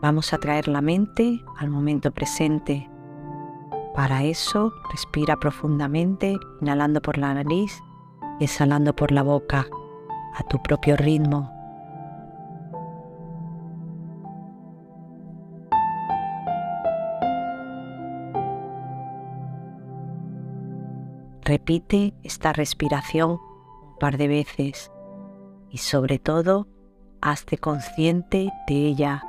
Vamos a traer la mente al momento presente. Para eso, respira profundamente, inhalando por la nariz y exhalando por la boca, a tu propio ritmo. Repite esta respiración un par de veces y sobre todo, hazte consciente de ella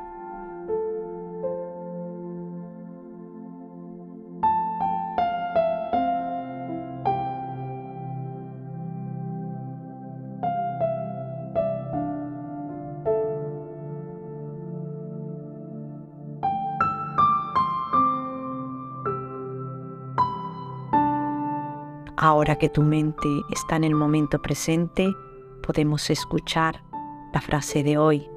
Ahora que tu mente está en el momento presente, podemos escuchar la frase de hoy.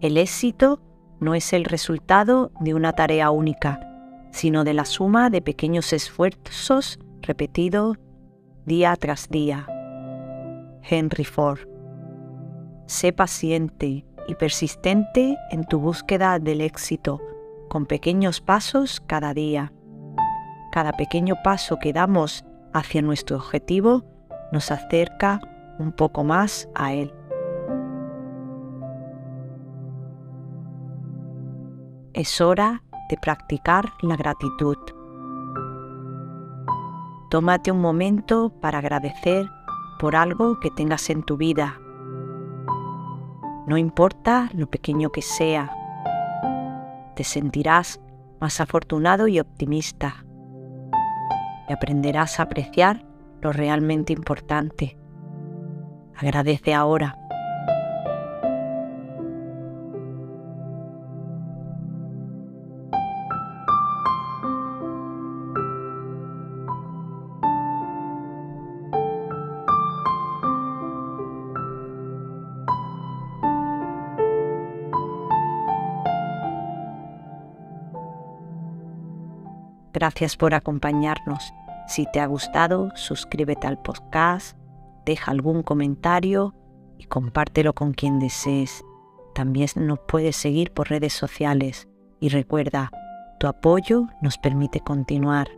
El éxito no es el resultado de una tarea única, sino de la suma de pequeños esfuerzos repetidos día tras día. Henry Ford. Sé paciente y persistente en tu búsqueda del éxito, con pequeños pasos cada día. Cada pequeño paso que damos hacia nuestro objetivo nos acerca un poco más a él. Es hora de practicar la gratitud. Tómate un momento para agradecer por algo que tengas en tu vida. No importa lo pequeño que sea, te sentirás más afortunado y optimista y aprenderás a apreciar lo realmente importante. Agradece ahora. Gracias por acompañarnos. Si te ha gustado, suscríbete al podcast, deja algún comentario y compártelo con quien desees. También nos puedes seguir por redes sociales y recuerda, tu apoyo nos permite continuar.